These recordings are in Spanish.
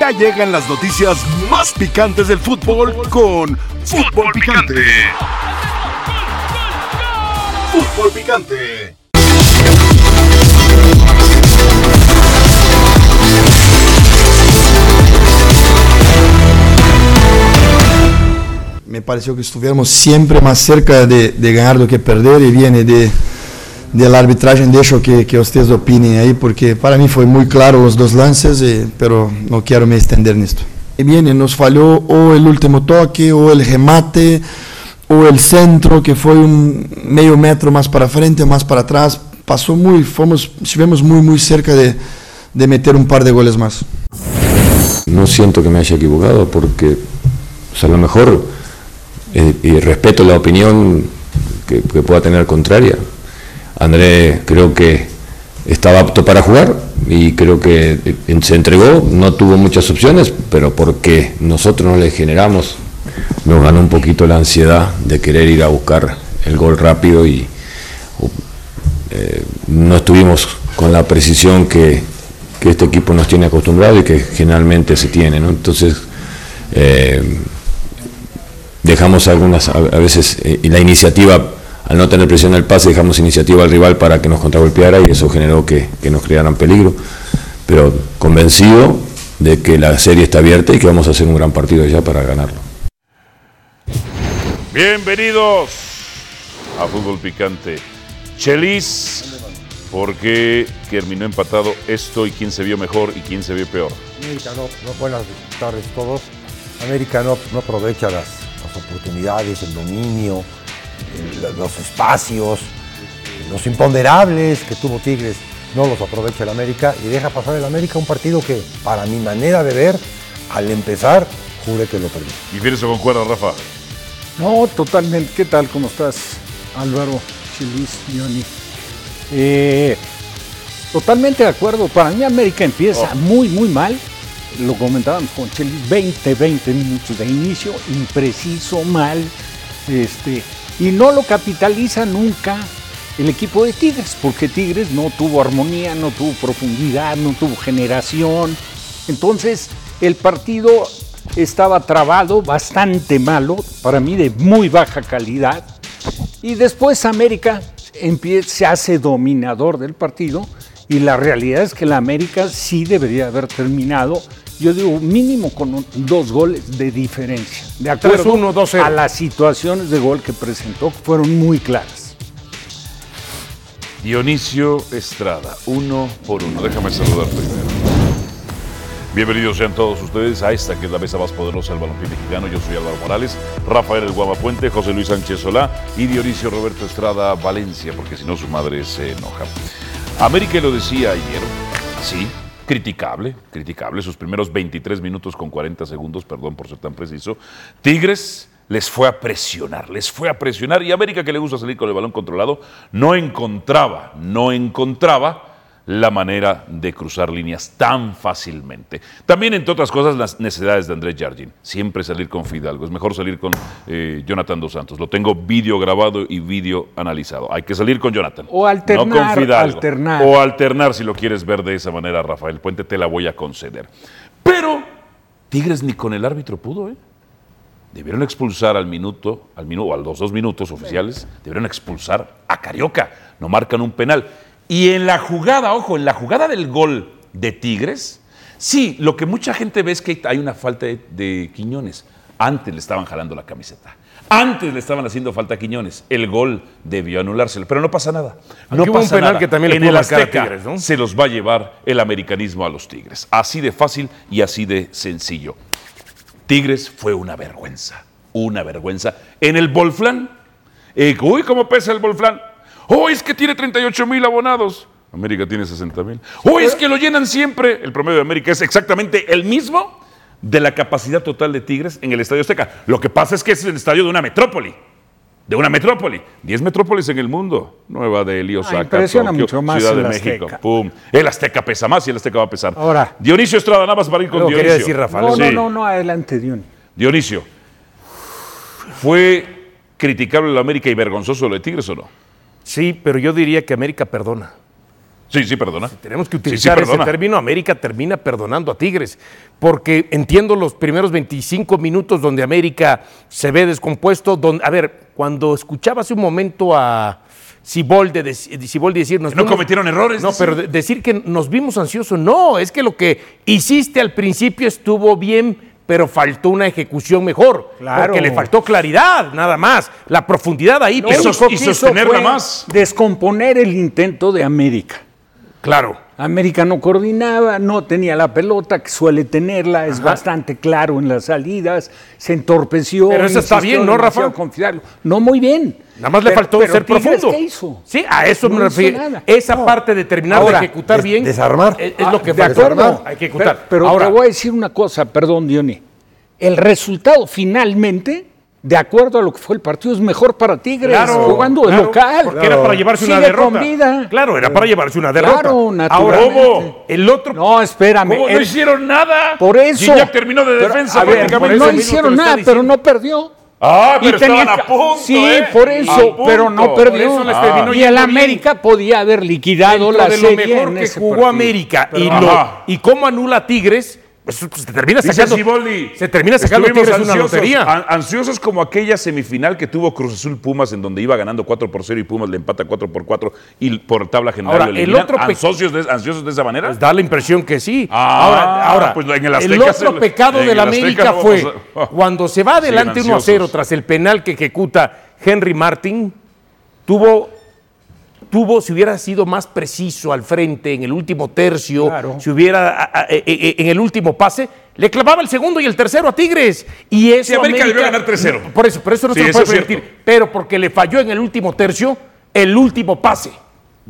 Ya llegan las noticias más picantes del fútbol con Fútbol Picante. Fútbol Picante. Me pareció que estuviéramos siempre más cerca de, ganar do que perder y viene de, del arbitraje. Dejo que, que ustedes opinen ahí porque para mí fue muy claro los dos lances, eh, pero no quiero me extender en esto. Y viene, nos falló o el último toque o el remate o el centro que fue un medio metro más para frente o más para atrás. Pasó muy, fomos, estuvimos muy, muy cerca de, de meter un par de goles más. No siento que me haya equivocado porque, o sea, a lo mejor, eh, y respeto la opinión que, que pueda tener contraria, André creo que estaba apto para jugar y creo que eh, se entregó, no tuvo muchas opciones, pero porque nosotros no le generamos, nos ganó un poquito la ansiedad de querer ir a buscar el gol rápido y eh, no estuvimos con la precisión que, este equipo nos tiene acostumbrado y que generalmente se tiene. Entonces, eh, dejamos algunas, a, veces, la iniciativa, al no tener presión al pase, dejamos iniciativa al rival para que nos contragolpeara y eso generó que, que nos crearan peligro. Pero convencido de que la serie está abierta y que vamos a hacer un gran partido ya para ganarlo. Bienvenidos a Fútbol Picante. Chelis, ¿por qué terminó empatado esto y quién se vio mejor y quién se vio peor? América no, no- buenas tardes a todos. América no, no aprovecha las, las oportunidades, el dominio, los espacios, los imponderables que tuvo Tigres. No los aprovecha el América y deja pasar el América un partido que, para mi manera de ver, al empezar, juré que lo perdí. ¿Y Fierzo concuerda, Rafa? No, totalmente. ¿Qué tal? ¿Cómo estás, Álvaro, Chilis, Johnny? Eh, totalmente de acuerdo. Para mí América empieza muy, muy mal. Lo comentábamos con Chelis, 20, 20 minutos de inicio, impreciso, mal. Este, y no lo capitaliza nunca el equipo de Tigres, porque Tigres no tuvo armonía, no tuvo profundidad, no tuvo generación. Entonces, el partido estaba trabado, bastante malo, para mí de muy baja calidad. Y después América se hace dominador del partido y la realidad es que la América sí debería haber terminado, yo digo, mínimo con un- dos goles de diferencia. De acuerdo 3-1, 2-0. a las situaciones de gol que presentó, fueron muy claras. Dionisio Estrada, uno por uno. Déjame saludar primero. Bienvenidos sean todos ustedes a esta que es la mesa más poderosa del balompié mexicano. Yo soy Álvaro Morales, Rafael El Guamapuente, José Luis Sánchez Solá y Dionisio Roberto Estrada Valencia, porque si no su madre se enoja. América lo decía ayer, sí, criticable, criticable, sus primeros 23 minutos con 40 segundos, perdón por ser tan preciso. Tigres les fue a presionar, les fue a presionar y América que le gusta salir con el balón controlado, no encontraba, no encontraba la manera de cruzar líneas tan fácilmente. También, entre otras cosas, las necesidades de Andrés Jardín. Siempre salir con Fidalgo. Es mejor salir con eh, Jonathan Dos Santos. Lo tengo vídeo grabado y vídeo analizado. Hay que salir con Jonathan. O alternar, No con Fidalgo. alternar. O alternar si lo quieres ver de esa manera, Rafael Puente, te la voy a conceder. Pero Tigres ni con el árbitro pudo, ¿eh? Debieron expulsar al minuto, al minuto, o a los dos minutos oficiales, debieron expulsar a Carioca. No marcan un penal. Y en la jugada, ojo, en la jugada del gol de Tigres, sí, lo que mucha gente ve es que hay una falta de, de Quiñones. Antes le estaban jalando la camiseta. Antes le estaban haciendo falta a Quiñones. El gol debió anulárselo, pero no pasa nada. No Aquí hubo un pasa penal nada. que también le en pudo el a Tigres, ¿no? se los va a llevar el americanismo a los Tigres. Así de fácil y así de sencillo. Tigres fue una vergüenza, una vergüenza. En el Volflán, eh, uy, ¿cómo pesa el Volflán? Oh, es que tiene 38 mil abonados. América tiene 60 mil. Oh, es que lo llenan siempre. El promedio de América es exactamente el mismo de la capacidad total de Tigres en el Estadio Azteca. Lo que pasa es que es el estadio de una metrópoli. De una metrópoli. 10 metrópolis en el mundo. Nueva Delhi, Osaka, impresiona Tokio, mucho más Ciudad de México. Azteca. Pum. El Azteca pesa más y el Azteca va a pesar. Ahora. Dionisio Estrada, nada más para ir con Dionisio. quería decir, Rafael. No, Sí. no, no, no, adelante, Dion. Dionisio, ¿fue criticable la América y vergonzoso lo de Tigres o no? Sí, pero yo diría que América perdona. Sí, sí, perdona. Tenemos que Sí, sí, utilizar ese término. América termina perdonando a Tigres. Porque entiendo los primeros 25 minutos donde América se ve descompuesto. Donde, a ver, cuando escuchaba hace un momento a Siboldi, dec- Siboldi decir... Nos No vimos- cometieron errores, No, pero de- decir que nos vimos ansiosos, no. Es que lo que hiciste al principio estuvo bien, pero faltó una ejecución mejor. Claro. Porque le faltó claridad, nada más. La profundidad ahí. Pero- que y sostenerla más. Descomponer el intento de América. Claro. América no coordinaba, no tenía la pelota, que suele tenerla, es bastante claro en las salidas, se entorpeció. Pero eso está bien, ¿no, Rafa? No, muy bien. Nada más le faltó ser Tigres, profundo. ¿Qué hizo? Sí, a eso No me refiero. Esa No. parte de terminar Ahora, de ejecutar des- bien. desarmar. Es, es lo que de falta. acuerdo. Hay que ejecutar. Pero, pero Ahora, te voy a decir una cosa, perdón, Diony. El resultado finalmente, de acuerdo a lo que fue el partido, es mejor para Tigres Claro, jugando de claro, local. Porque era para llevarse una derrota. con vida. Claro, era para llevarse una derrota. Claro, Ahora, naturalmente. ¿cómo? El otro. No, espérame. ¿Cómo no hicieron nada? por eso. Terminó de defensa no eso hicieron nada, pero no perdió. Ah, pero Y tenía estaban a que- punto, Sí, ¿eh? por eso, pero no perdió. Ah. y el América podía haber liquidado dentro la de lo serie mejor en que jugó partido. América y, lo, y cómo anula Tigres, pues, se termina sacando. Se termina sacando Tigres una ansiosos, lotería. an- ansiosos como aquella semifinal que tuvo Cruz Azul Pumas en donde iba ganando 4 por 0 y Pumas le empata 4 por 4 y por tabla general Ahora, el otro ¿Ansiosos de, ansiosos de esa manera? Pues da la impresión que sí. Ah, ahora, ahora pues en el el otro pecado de la América no fue a- cuando se va adelante Siguen 1 a 0 ansiosos. tras el penal que ejecuta Henry Martin, tuvo, tuvo, si hubiera sido más preciso al frente en el último tercio, Claro. si hubiera a- a- e- e- en el último pase, le clavaba el segundo y el tercero a Tigres. Y eso Sí, América debió ganar 3-0. Por eso, pero eso no Sí, se lo puede permitir. Pero porque le falló en el último tercio, el último pase.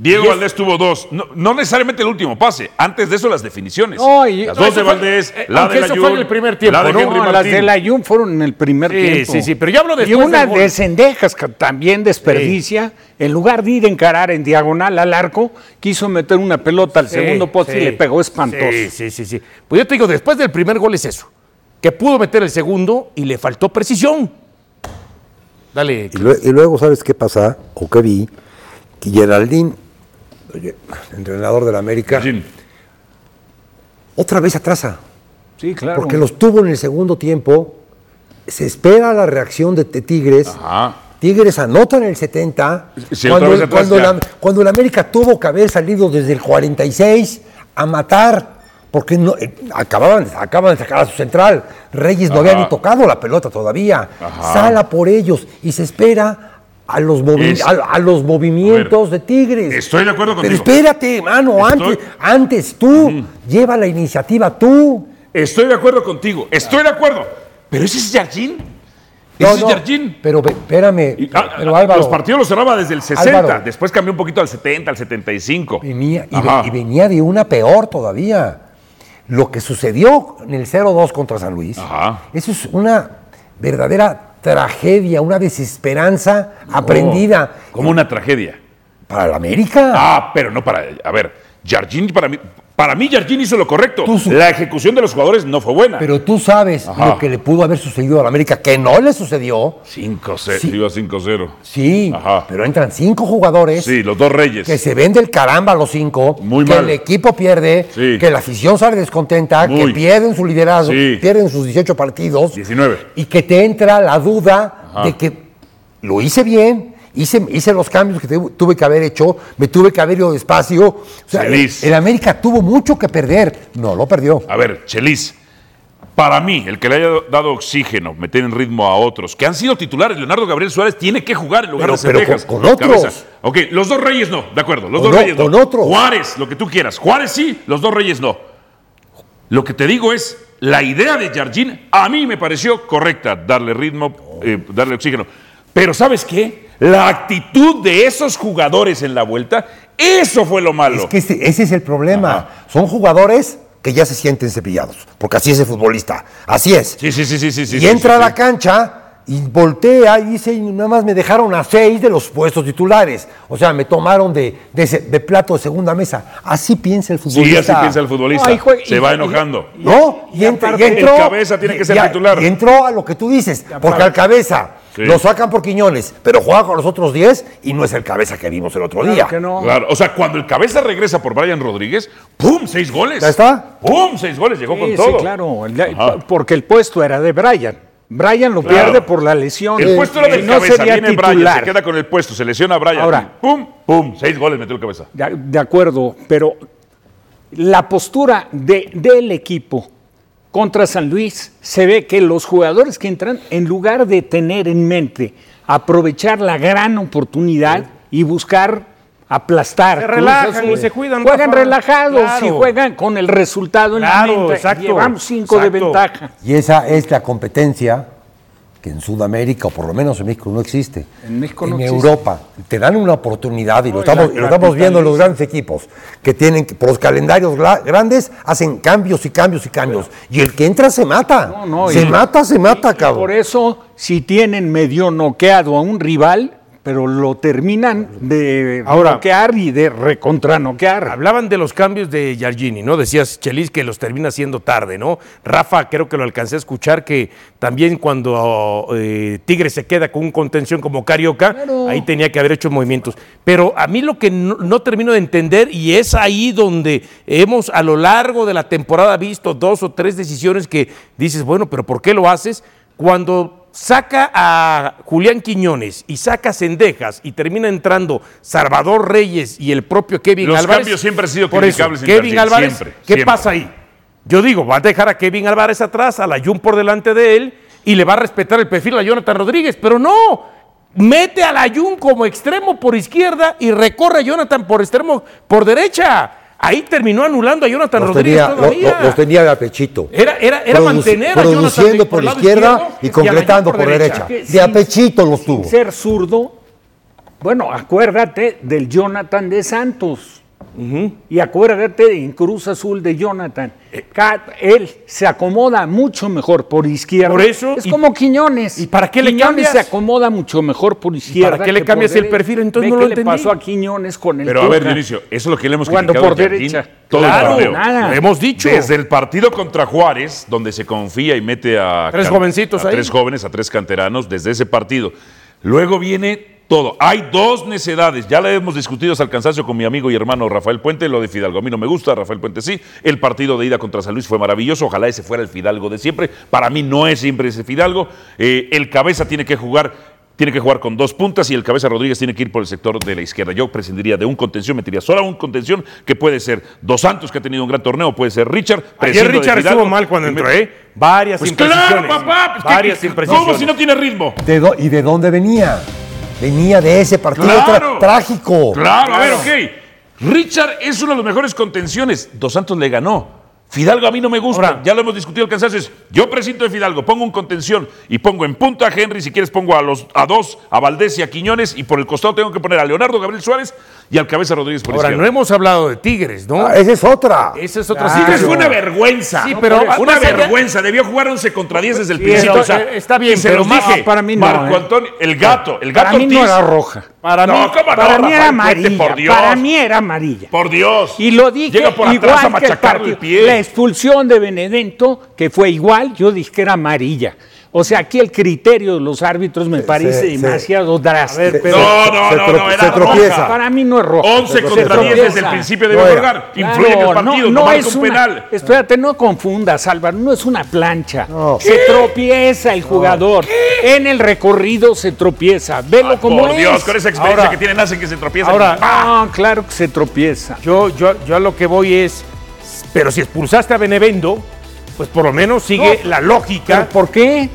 Diego Y es- Valdés tuvo dos. No, no necesariamente el último pase. Antes de eso, las definiciones. No, y- las no, dos eso de fue- Valdés, eh, la aunque de eso Layún, fue en el primer tiempo, la de ¿no? Henry No, las de la Jun fueron en el primer Sí, tiempo. sí, sí, pero yo hablo Y después una de Cendejas que también desperdicia, en lugar de ir a encarar en diagonal al arco, quiso meter una pelota al Sí, segundo poste y le pegó espantoso. Sí, sí, sí, sí. Pues yo te digo, después del primer gol es eso. Que pudo meter el segundo y le faltó precisión. Dale. Y, lue- y luego, ¿sabes qué pasa? O qué vi, que Geraldín, oye, entrenador de la América, Jim. otra vez atrasa. Sí, claro. Porque los tuvo en el segundo tiempo. Se espera la reacción de, de Tigres. Ajá. Tigres anota en el 70. Sí, cuando, el- atrás cuando, ya. la, cuando el América tuvo que haber salido desde el 46 a matar. Porque no, eh, acababan, acaban de sacar a su central. Reyes no había ni tocado la pelota todavía. Ajá. Sala por ellos y se espera a los, movi- Es- a, a los movimientos A ver, de Tigres. estoy de acuerdo Pero contigo. espérate, mano, Estoy- antes, antes tú, lleva la iniciativa tú. Estoy de acuerdo contigo. Estoy de acuerdo. Pero ese es Jardín. No, Ese es Jardín. Pero espérame, Y, ah, pero ah, Álvaro, los partidos los cerraba desde el 60, Álvaro. después cambió un poquito al 70, al 75. venía, y, Ajá. ve- y venía de una peor todavía. Lo que sucedió en el 0-2 contra San Luis, Ajá. eso es una verdadera tragedia, una desesperanza aprendida Como una tragedia. para la América. Ah, pero no para. A ver, Jardín para mí. Para mí, Jardín hizo lo correcto. La ejecución de los jugadores no fue buena. Pero tú sabes Ajá. lo que le pudo haber sucedido a la América, que no le sucedió. 5-0. Sí. Iba 5-0. Sí, Ajá. pero entran cinco jugadores Sí, los dos reyes. que se ven del caramba los cinco, Muy que mal. el equipo pierde, Sí. que la afición sale descontenta, Muy. que pierden su liderazgo, Sí. pierden sus 18 partidos 19. y que te entra la duda Ajá. de que lo hice bien, hice, hice los cambios que tuve que haber hecho, me tuve que haber ido despacio. O sea, el, Feliz. el América tuvo mucho que perder, no lo perdió. A ver, Chelis. Para mí, el que le haya dado oxígeno, meter en ritmo a otros, que han sido titulares, Leonardo Gabriel Suárez tiene que jugar en lugar Pero- de pero Cendejas. con- con otros. Ok, los dos reyes no, de acuerdo, los Con dos o- reyes no. con otros. Juárez, lo que tú quieras. Juárez sí, los dos reyes no. Lo que te digo es, la idea de Jardín a mí me pareció correcta, darle ritmo, eh, darle oxígeno. Pero ¿sabes qué? La actitud de esos jugadores en la vuelta, eso fue lo malo. Es que ese, ese es el problema. Son jugadores que ya se sienten cepillados, porque así es el futbolista, así es. Sí, sí, sí, sí, sí. sí, y sí, entra sí, a sí. la cancha y voltea y dice, "Y nada más me dejaron a seis de los puestos titulares. O sea, me tomaron de, de, ese- de plato de segunda mesa. Así piensa el Sí, futbolista. así piensa el futbolista. Se y- va y- enojando. ¿No? Y, entra- y aparte, entró. el cabeza tiene que ser y- titular. Y entró a lo que tú dices, porque al cabeza Sí. Lo sacan por Quiñones, pero juega con los otros 10 y no es el cabeza que vimos el otro día. Claro que no. Claro, o sea, cuando el cabeza regresa por Brian Rodríguez, ¡pum! Seis goles. ¿Ya está? ¡Pum! Seis goles, llegó Sí, con sí, todo. claro, el- Ajá. porque el puesto era de Brian. Brian lo Claro. pierde por la lesión. El puesto era del no cabeza, sería viene Brian, titular. se queda con el puesto, se lesiona a Brian. Ahora. ¡Pum! ¡Pum! Seis goles metió el cabeza. De, de acuerdo, pero la postura de- del equipo contra San Luis se ve que los jugadores que entran, en lugar de tener en mente aprovechar la gran oportunidad y buscar aplastar, Se Cruz relajan Azul, y se cuidan, Juegan Rafa. relajados Claro. y juegan con el resultado en Claro, la mente. exacto, Llevamos cinco de ventaja. Y esa es la competencia que en Sudamérica, o por lo menos en México, no existe. En México no En existe. Europa. Te dan una oportunidad y lo No, estamos, la y lo estamos viendo en los grandes equipos, que tienen, por los calendarios grandes, hacen cambios y cambios y cambios. Y el que entra se mata. No, no, se y- mata, se mata, Y cabrón. Por eso, si tienen medio noqueado a un rival, pero lo terminan de Ahora- noquear y de recontranoquear. Hablaban de los cambios de Yargini, ¿no? Decías, Chelis, que los termina haciendo tarde, ¿no? Rafa, creo que lo alcancé a escuchar, que también cuando eh, Tigre se queda con un contención como Carioca, ahí tenía que haber hecho movimientos. Pero a mí lo que no, no termino de entender, y es ahí donde hemos a lo largo de la temporada visto dos o tres decisiones que dices, bueno, pero ¿por qué lo haces? Cuando saca a Julián Quiñones y saca a Cendejas y termina entrando Salvador Reyes y el propio Kevin Los Álvarez. cambios siempre han sido Por eso, Kevin Álvarez, siempre, ¿qué siempre. pasa ahí? Yo digo, va a dejar a Kevin Álvarez atrás, a la Jun por delante de él y le va a respetar el perfil a Jonathan Rodríguez, pero no. Mete a la Jun como extremo por izquierda y recorre a Jonathan por extremo por derecha. Ahí terminó anulando a Jonathan Los Rodríguez tenía, todavía. lo- los tenía de apechito. Era, era, era mantener a produciendo por lado izquierda y la concretando Jun por derecha. Que De apechito los tuvo. Sin ser zurdo, bueno, acuérdate del Jonathan de Santos. Y acuérdate en Cruz Azul de Jonathan. Eh. Él se acomoda mucho mejor por izquierda. Por eso, es y- como Quiñones. ¿y para qué le Quiñones cambias? se acomoda mucho mejor por izquierda. para qué le cambias el perfil? Entonces no qué lo le pasó a Quiñones con el Pero a ver. Dionisio, eso es lo que le hemos criticado por derecha. todo Claro, el nada. lo hemos dicho. Desde el partido contra Juárez, donde se confía y mete a Tres jovencitos a ahí. tres jóvenes, a tres canteranos, desde ese partido. Luego viene todo. Hay dos necedades. Ya la hemos discutido hasta el cansancio con mi amigo y hermano Rafael Puente. Lo de Fidalgo a mí no me gusta, Rafael Puente sí. El partido de ida contra San Luis fue maravilloso. Ojalá ese fuera el Fidalgo de siempre. Para mí no es siempre ese Fidalgo. Eh, el cabeza tiene que jugar. Tiene que jugar con dos puntas y el cabeza Rodríguez tiene que ir por el sector de la izquierda. Yo prescindiría de un contención, metería solo a un contención que puede ser Dos Santos, que ha tenido un gran torneo, puede ser Richard. Ayer Richard estuvo mal cuando entró, ¿eh? Varias Pues imprecisiones. claro, papá. pues, ¿qué- varias qué- imprecisiones. ¿Cómo si no tiene ritmo? ¿De dó- ¿Y de dónde venía? Venía de ese partido Claro. trágico. Claro, a ver, ok. Richard es uno de los mejores contenciones. Dos Santos le ganó. Fidalgo a mí no me gusta, Ahora- ya lo hemos discutido el cansancio. es, Yo presinto de Fidalgo, pongo un contención y pongo en punta a Henry, si quieres pongo a los a dos, a Valdés y a Quiñones, y por el costado tengo que poner a Leonardo Gabriel Suárez y al Cabeza Rodríguez por Ahora, no hemos hablado de Tigres, ¿no? Ah, esa es otra. Esa es otra Claro. Tigres fue una vergüenza. Sí, pero una más allá- vergüenza. Debió jugar 11 contra 10 desde el Sí, principio. pero, o sea, eh, está bien, se pero los más- dije. para mí no, Marco ¿eh? Antonio, el gato, el gato Para mí no era roja. Para mí, No, ¿cómo no, Para mí era amarilla. por Dios. Para mí era amarilla. Por Dios. Y lo dije Llega por atrás a machacarle el pie. Expulsión de Benedetto, que fue igual, yo dije que era amarilla. O sea, aquí el criterio de los árbitros me parece sí. demasiado drástico. Pero- No, no, se no, no, se era tropieza. roja. Para mí no es roja. 11 Se contra 10 tropieza. desde el principio era. jugar. Claro, Influye en el partido, no, no es un penal. Espérate, no confundas, Álvaro, no es una plancha. No. Se tropieza el jugador. En el recorrido se tropieza. Velo Ay, como por es. Dios, con esa experiencia Ahora- que tienen hacen que se tropiezan. ahora- ¡Ah! No, claro que se tropieza. Yo, yo, yo a lo que voy es, pero si expulsaste a Benevendo, pues por lo menos sigue No, la ¿Pero lógica. por qué?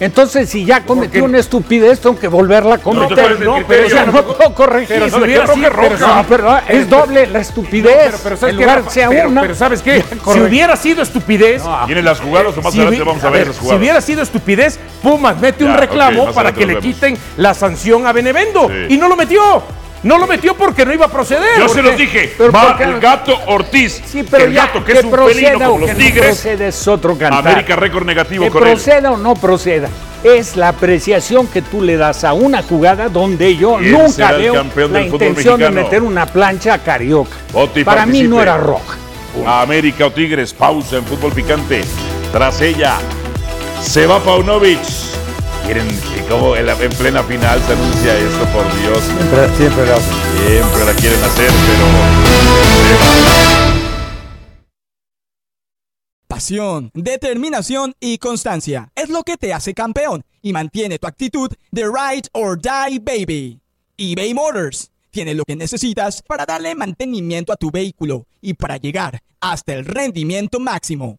Entonces, si ya cometió Porque- una estupidez, tengo que volverla a cometer. No, ¿cuál es el pero ya no puedo corregir. Pero si Si hubiera sido roja. No, pero es doble la estupidez. Pero, pero ¿sabes en qué, lugar Rafa? sea pero, una. pero ¿sabes qué? Si hubiera sido estupidez, Tienen las jugadas o más si, adelante vamos a, a ver, esas si jugadas. hubiera sido estupidez, Pumas mete un reclamo para que le quiten la sanción a Benevendo. Sí. Y no lo metió. No lo metió porque no iba a proceder. Yo se los dije, pero va ¿por qué el no? gato Ortiz, Sí, pero el ya, gato que es un proceda los que no tigres, proceda es otro cantar. América récord negativo Que con él. proceda o no proceda. Es la apreciación que tú le das a una jugada donde yo ¿Quién nunca veo la intención de meter una plancha a Carioca. Para mí no era roja. A América o Tigres, pausa en fútbol picante. Tras ella, se va Paunovic. Quieren, que como en, la- en plena final se anuncia esto, por Dios. Siempre, siempre lo hacen. Siempre la quieren hacer, pero. Pasión, determinación y constancia es lo que te hace campeón y mantiene tu actitud de ride or die baby. eBay Motors tiene lo que necesitas para darle mantenimiento a tu vehículo y para llegar hasta el rendimiento máximo.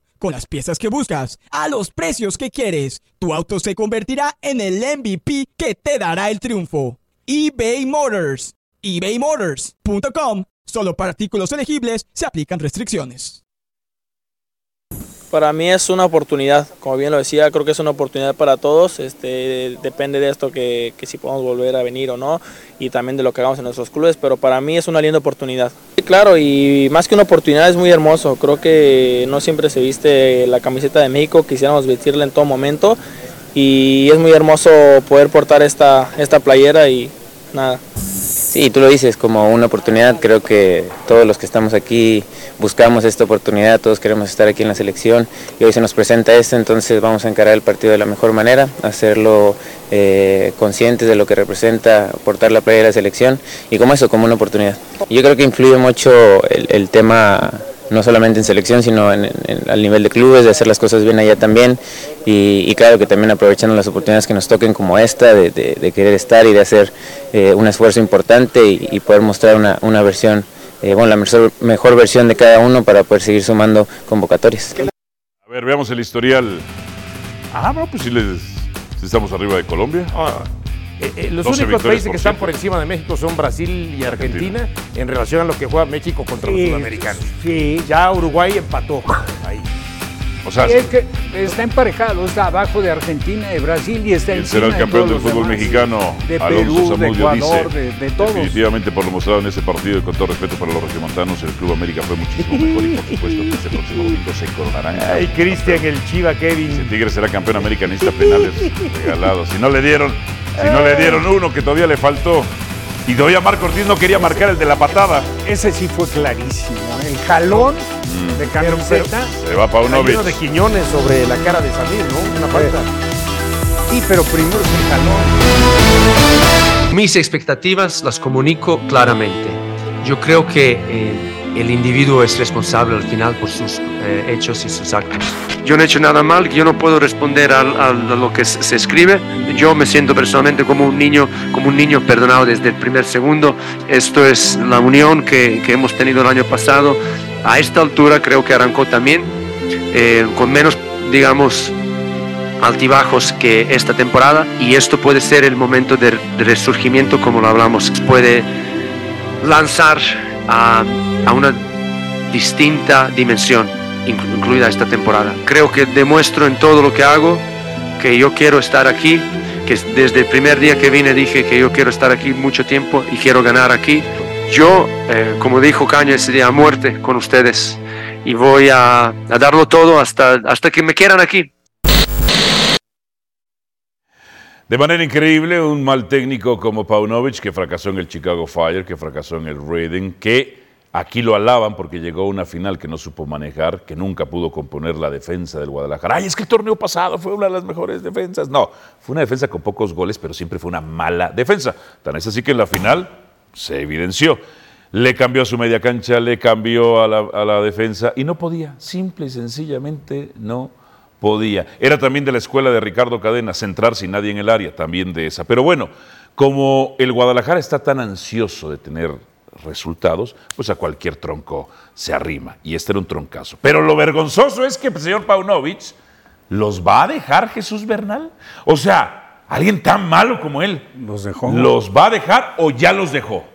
Con las piezas que buscas, a los precios que quieres, tu auto se convertirá en el MVP que te dará el triunfo. eBay Motors. ebaymotors.com. Solo para artículos elegibles se aplican restricciones. Para mí es una oportunidad, como bien lo decía, creo que es una oportunidad para todos, este, depende de esto que, que si podemos volver a venir o no y también de lo que hagamos en nuestros clubes, pero para mí es una linda oportunidad. Claro, y más que una oportunidad es muy hermoso, creo que no siempre se viste la camiseta de México, quisiéramos vestirla en todo momento y es muy hermoso poder portar esta, esta playera y nada. Sí, tú lo dices como una oportunidad. Creo que todos los que estamos aquí buscamos esta oportunidad, todos queremos estar aquí en la selección y hoy se nos presenta esto, entonces vamos a encarar el partido de la mejor manera, hacerlo eh, conscientes de lo que representa portar la playa de la selección y como eso, como una oportunidad. Yo creo que influye mucho el, el tema no solamente en selección, sino en, en- al nivel de clubes, de hacer las cosas bien allá también. Y, y claro que también aprovechando las oportunidades que nos toquen como esta, de, de- de querer estar y de hacer eh, un esfuerzo importante y, y poder mostrar una, una versión, eh, bueno, la mejor, mejor versión de cada uno para poder seguir sumando convocatorias. A ver, veamos el historial. Ah, no, pues sí, les, sí estamos arriba de Colombia. Eh, eh, los 12 únicos países que están por encima de México son Brasil y Argentina, en relación a lo que juega México contra los sudamericanos. Sí. Ya Uruguay empató ahí. O sea, es que está emparejado, está abajo de Argentina, de Brasil y está ¿quién encima será el de campeón del fútbol demás. mexicano? De Alonso Perú, de Ecuador, dice. de, de todos. Definitivamente por lo mostrado en ese partido y con todo respeto para los regiomontanos, el Club América fue muchísimo mejor y por supuesto que este próximo domingo se coronarán. Ay, Cristian, el Chiva Si Kevin. Tigre será campeón americanista, penales regalados. Si no le dieron, si no le dieron uno que todavía le faltó. Y todavía Marco Ortiz no quería marcar el de la patada. Ese sí fue clarísimo. ¿eh? El jalón de camiseta. Se va Paunovic. Hay uno de Quiñones sobre la cara de Samir, ¿no? Una falta. Sí, pero primero es el jalón. Mis expectativas las comunico claramente. Yo creo que eh, el individuo es responsable al final por sus eh, hechos y sus actos. Yo no he hecho nada mal, yo no puedo responder al- a, lo que se se escribe. Yo me siento personalmente como un niño, como un niño perdonado desde el primer segundo. Esto es la unión que, que hemos tenido el año pasado. A esta altura creo que arrancó también eh, con menos, digamos, altibajos que esta temporada y esto puede ser el momento de resurgimiento como lo hablamos puede lanzar a, una distinta dimensión inclu- incluida esta temporada. Creo que demuestro en todo lo que hago que yo quiero estar aquí que desde el primer día que vine dije que yo quiero estar aquí mucho tiempo y quiero ganar aquí. Yo eh, como dijo Caña ese día a muerte con ustedes y voy a, a darlo todo hasta, hasta que me quieran aquí De manera increíble, un mal técnico como Paunovic, que fracasó en el Chicago Fire, que fracasó en el Reading, que aquí lo alaban porque llegó a una final que no supo manejar, que nunca pudo componer la defensa del Guadalajara. Ay, es que el torneo pasado fue una de las mejores defensas. No, fue una defensa con pocos goles, pero siempre fue una mala defensa. Tan es así que en la final se evidenció. Le cambió a su media cancha, le cambió a la, a la defensa y no podía, simple y sencillamente no podía. Era también de la escuela de Ricardo Cadena, centrar sin nadie en el área, también de esa. Pero bueno, como el Guadalajara está tan ansioso de tener resultados, pues a cualquier tronco se arrima. Y este era un troncazo. Pero lo vergonzoso es que el señor Paunovic los va a dejar Jesús Bernal. O sea, alguien tan malo como él. Los dejó. ¿Los va a dejar o ya los dejó?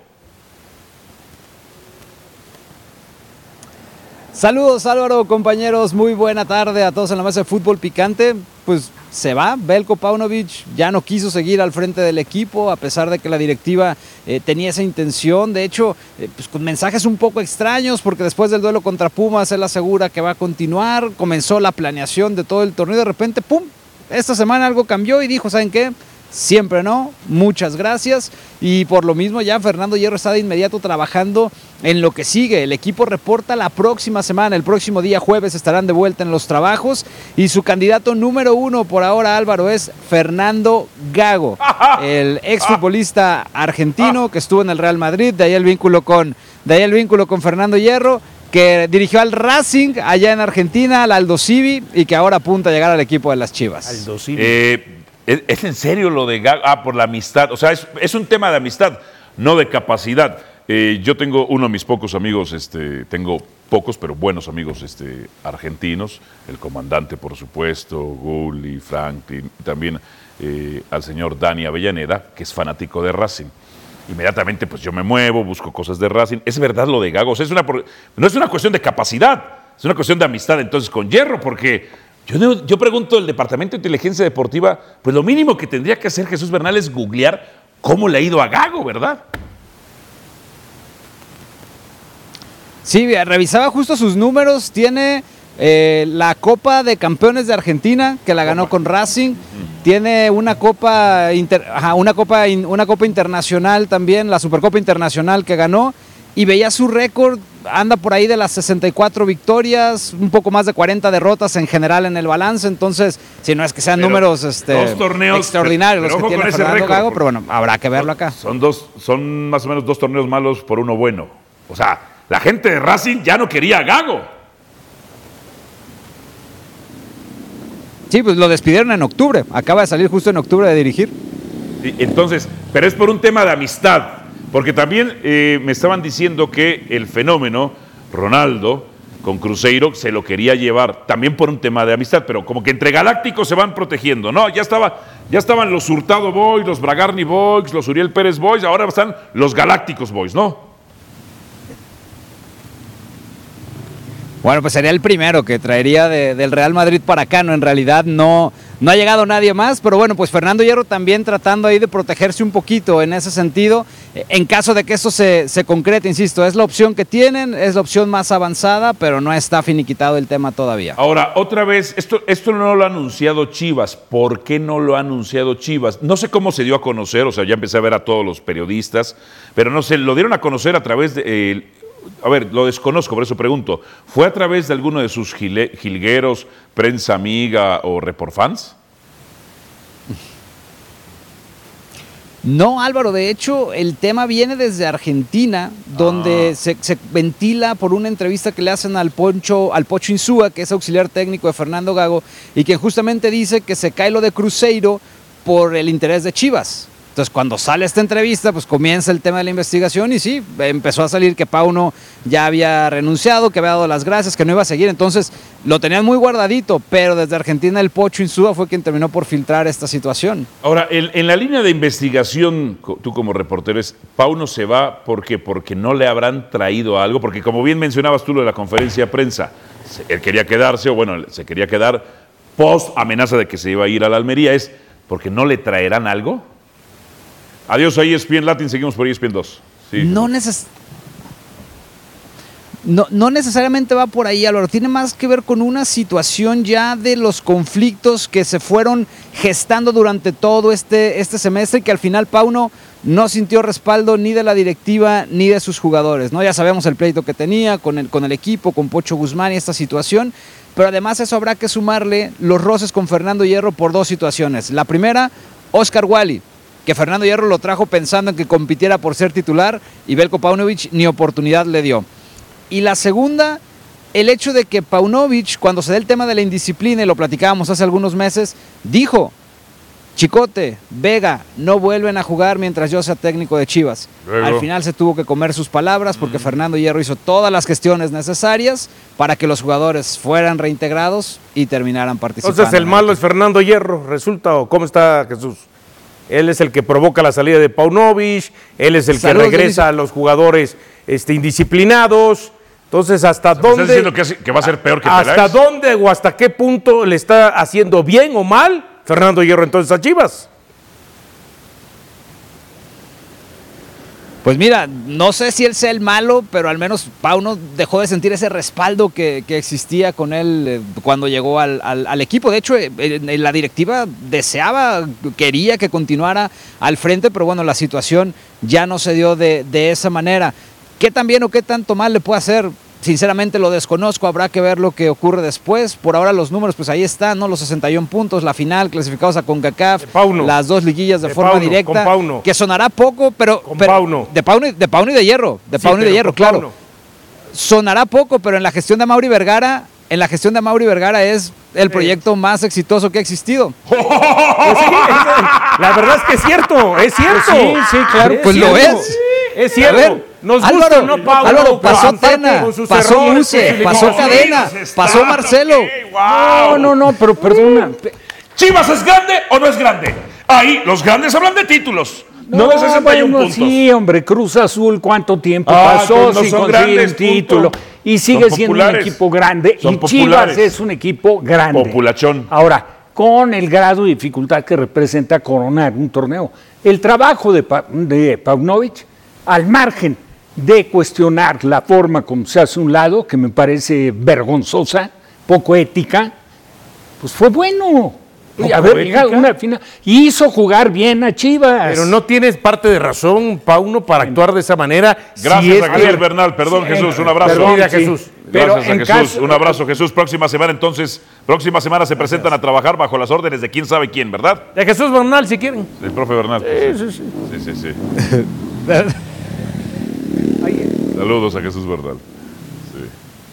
Saludos Álvaro, compañeros, muy buena tarde a todos en la mesa de fútbol picante. Pues se va. Belko Paunovic ya no quiso seguir al frente del equipo, a pesar de que la directiva eh, tenía esa intención. De hecho, eh, pues con mensajes un poco extraños, porque después del duelo contra Pumas, él asegura que va a continuar. Comenzó la planeación de todo el torneo y de repente, ¡pum! Esta semana algo cambió y dijo, ¿saben qué? Siempre no, muchas gracias. Y por lo mismo ya Fernando Hierro está de inmediato trabajando en lo que sigue. El equipo reporta la próxima semana, el próximo día jueves estarán de vuelta en los trabajos. Y su candidato número uno por ahora, Álvaro, es Fernando Gago, el exfutbolista argentino que estuvo en el Real Madrid, de ahí el vínculo con, de ahí el vínculo con Fernando Hierro que dirigió al Racing allá en Argentina, al Aldo Civi, y que ahora apunta a llegar al equipo de las Chivas. Aldo Civi. Eh, ¿Es, en serio lo de Gago? Ah, por la amistad. O sea, es, un tema de amistad, no de capacidad. Eh, yo tengo uno de mis pocos amigos, este, tengo pocos, pero buenos amigos este, argentinos, el comandante, por supuesto, Gulli, Franklin, también eh, al señor Dani Avellaneda, que es fanático de Racing. Inmediatamente, pues yo me muevo, busco cosas de Racing. Es verdad lo de Gago, o sea, es una, no es una cuestión de capacidad, es una cuestión de amistad entonces con Hierro, porque yo, yo pregunto el Departamento de Inteligencia Deportiva, pues lo mínimo que tendría que hacer Jesús Bernal es googlear cómo le ha ido a Gago, ¿verdad? Sí, revisaba justo sus números. Tiene eh, la Copa de Campeones de Argentina, que la ganó con Racing. Tiene una Copa, inter- ajá, una, Copa una Copa Internacional también, la Supercopa Internacional que ganó. Y veía su récord, anda por ahí de las 64 victorias, un poco más de 40 derrotas en general en el balance. Entonces, si no es que sean Pero números este, dos torneos, extraordinarios pero los que tiene Fernando récord, Gago, pero bueno, habrá que verlo acá. Son dos, son más o menos dos torneos malos por uno bueno. O sea, la gente de Racing ya no quería a Gago. Sí, pues lo despidieron en octubre. Acaba de salir justo en octubre de dirigir. Entonces, pero es por un tema de amistad, porque también eh, me estaban diciendo que el fenómeno Ronaldo con Cruzeiro se lo quería llevar, también por un tema de amistad, pero como que entre galácticos se van protegiendo, ¿no? Ya estaba, ya estaban los Hurtado Boys, los Bragarni Boys, los Uriel Pérez Boys, ahora están los Galácticos Boys, ¿no? Bueno, pues sería el primero que traería de- del Real Madrid para acá, ¿no? En realidad no, no ha llegado nadie más, pero bueno, pues Fernando Hierro también tratando ahí de protegerse un poquito en ese sentido, en caso de que esto se, se concrete, insisto, es la opción que tienen, es la opción más avanzada, pero no está finiquitado el tema todavía. Ahora, otra vez, esto, esto no lo ha anunciado Chivas. ¿Por qué no lo ha anunciado Chivas? No sé cómo se dio a conocer, o sea, ya empecé a ver a todos los periodistas, pero no sé, lo dieron a conocer a través de... eh, a ver, lo desconozco, por eso pregunto. ¿Fue a través de alguno de sus gile- jilgueros, prensa amiga o reporfans? No, Álvaro, de hecho, el tema viene desde Argentina, donde se, se ventila por una entrevista que le hacen al Poncho, al Pocho Insúa, que es auxiliar técnico de Fernando Gago, y que justamente dice que se cae lo de Cruzeiro por el interés de Chivas. Entonces, cuando sale esta entrevista, pues comienza el tema de la investigación y sí, empezó a salir que Pauno ya había renunciado, que había dado las gracias, que no iba a seguir. Entonces, lo tenían muy guardadito, pero desde Argentina el Pocho Insúa fue quien terminó por filtrar esta situación. Ahora, en, la línea de investigación, tú como reportero, es, Pauno se va ¿por qué? porque no le habrán traído algo, porque como bien mencionabas tú lo de la conferencia de prensa, él quería quedarse, o bueno, se quería quedar post amenaza de que se iba a ir a la Almería, es porque no le traerán algo. Adiós a ESPN Latin, seguimos por ESPN 2. Sí. No, neces- no, no necesariamente va por ahí, Álvaro. Tiene más que ver con una situación ya de los conflictos que se fueron gestando durante todo este, este semestre y que al final Pauno no sintió respaldo ni de la directiva ni de sus jugadores. ¿no? Ya sabemos el pleito que tenía con el, con el equipo, con Pocho Guzmán y esta situación. Pero además eso habrá que sumarle los roces con Fernando Hierro por dos situaciones. La primera, Oscar Wally, que Fernando Hierro lo trajo pensando en que compitiera por ser titular y Belko Paunovic ni oportunidad le dio. Y la segunda, el hecho de que Paunovic, cuando se da el tema de la indisciplina, y lo platicábamos hace algunos meses, dijo, Chicote, Vega, no vuelven a jugar mientras yo sea técnico de Chivas. Luego. Al final se tuvo que comer sus palabras porque Fernando Hierro hizo todas las gestiones necesarias para que los jugadores fueran reintegrados y terminaran participando. Entonces el malo es Fernando Hierro, resulta, o cómo está Jesús. Él es el que provoca la salida de Paunovic, él es el Saludos, que regresa a los jugadores este, indisciplinados. Entonces, ¿hasta ¿Me estás dónde? diciendo que, va a ser peor que ¿Hasta Peláez? dónde o hasta qué punto le está haciendo bien o mal Fernando Hierro entonces a Chivas. Pues mira, no sé si él sea el malo, pero al menos Pauno dejó de sentir ese respaldo que, que existía con él eh, cuando llegó al, al- equipo. De hecho, eh, la directiva deseaba, quería que continuara al frente, pero bueno, la situación ya no se dio de, de esa manera. ¿Qué tan bien o qué tanto mal le puede hacer? Sinceramente lo desconozco, habrá que ver lo que ocurre después. Por ahora los números, pues ahí están, ¿no? Los 61 puntos, la final, clasificados a CONCACAF, las dos liguillas de, De forma Pauno, directa. con Pauno. Que sonará poco, pero... pero- Pauno. De Pauno, y- de Pauno y de Hierro, de Sí, Pauno y de Hierro, con claro. Pauno. Sonará poco, pero en la gestión de Mauri Vergara, en la gestión de Mauri Vergara es el proyecto más exitoso que ha existido. Pues sí, es- la verdad es que es cierto, es cierto. Pues sí, sí, claro, pues lo es. Es A cierto. Nos Álvaro, gusta o no, Pauno, Álvaro, pasó Tena, pasó Muse, pues, pasó no, Cadena, pasó Marcelo. No, no, no, pero perdona. ¿Chivas es grande o no es grande? Ahí los grandes hablan de títulos, no, de 61 bueno, puntos. Sí, hombre, Cruz Azul, ¿cuánto tiempo Ah, pasó pues no sin un título? punto. Y sigue Son siendo un equipo grande. Son y populares. Chivas es un equipo grande. Populachón. Ahora, con el grado de dificultad que representa coronar un torneo, el trabajo de, Pa- de Paunovic, al margen de cuestionar la forma como se hace un lado, que me parece vergonzosa, poco ética, pues fue bueno. Y ¿Poco haber ética? llegado a una final. Hizo jugar bien a Chivas. Pero no tienes parte de razón, Pauno, para actuar de esa manera. Gracias si a que- Jesús Bernal, perdón Sí, Jesús, un abrazo. Perdón, a Jesús. Pero Gracias a Jesús, caso- un abrazo Jesús. Próxima semana entonces, próxima semana se presentan a trabajar bajo las órdenes de quién sabe quién, ¿verdad? De Jesús Bernal, si quieren. El profe Bernal. pues, sí, sí, sí. Saludos a Jesús Bernal. Sí.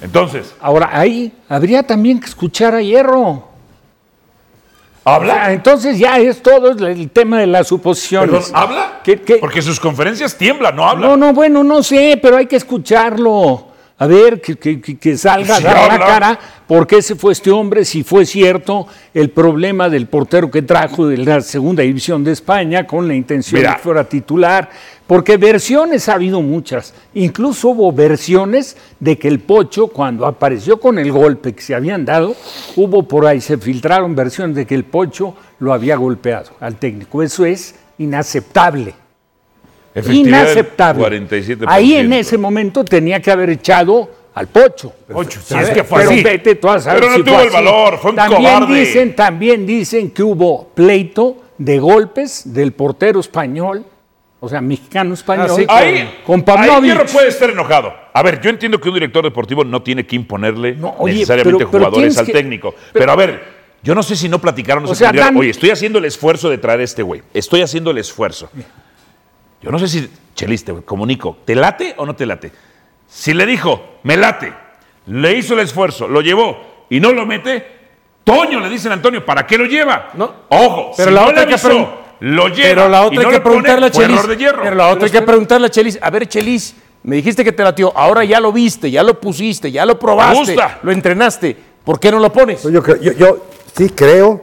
Entonces, Ahora, ahí habría también que escuchar a Hierro. ¿Habla? O sea, entonces ya es todo el, tema de las suposiciones. perdón, ¿habla? ¿Qué- qué? Porque sus conferencias tiemblan, no habla. No, no, bueno, no sé, pero hay que escucharlo. A ver, que, que- que- que salga Sí a dar la cara por qué se fue este hombre, si fue cierto el problema del portero que trajo de la segunda división de España con la intención Mira. de que fuera titular. Porque versiones ha habido muchas. Incluso hubo versiones de que el Pocho, cuando apareció con el golpe que se habían dado, hubo por ahí, se filtraron versiones de que el Pocho lo había golpeado al técnico. Eso es inaceptable. Efectividad Inaceptable. 47%. Ahí en ese momento tenía que haber echado al Pocho. Pocho, si es que fue pero así. vete tú a saber Pero no si tuvo el así. valor, fue un también cobarde. Dicen, también dicen que hubo pleito de golpes del portero español, o sea, mexicano español, Ah, sí, Ahí, con ahí Pavlovich. Hierro puede estar enojado. A ver, yo entiendo que un director deportivo no tiene que imponerle oye, necesariamente pero- pero jugadores al que- técnico. Pero, a ver, yo no sé si no platicaron, no O se sea, Oye, estoy haciendo el esfuerzo de traer a este güey. Estoy haciendo el esfuerzo. Yo no sé si, Chelis, te comunico, ¿te late o no te late? Si le dijo, me late, le hizo el esfuerzo, lo llevó y no lo mete, Toño le dicen a Antonio, ¿para qué lo lleva? No. Ojo, Pero si la no otra le que lo lleva Pero la y otra no hay que pone, preguntarle a Chelis. error de hierro. Pero la otra hay que preguntarle a Chelis. A ver, Chelis, me dijiste que te latió. Ahora ya lo viste, ya lo pusiste, ya lo probaste. gusta. Lo entrenaste. ¿Por qué no lo pones? Yo, creo- yo, yo sí creo,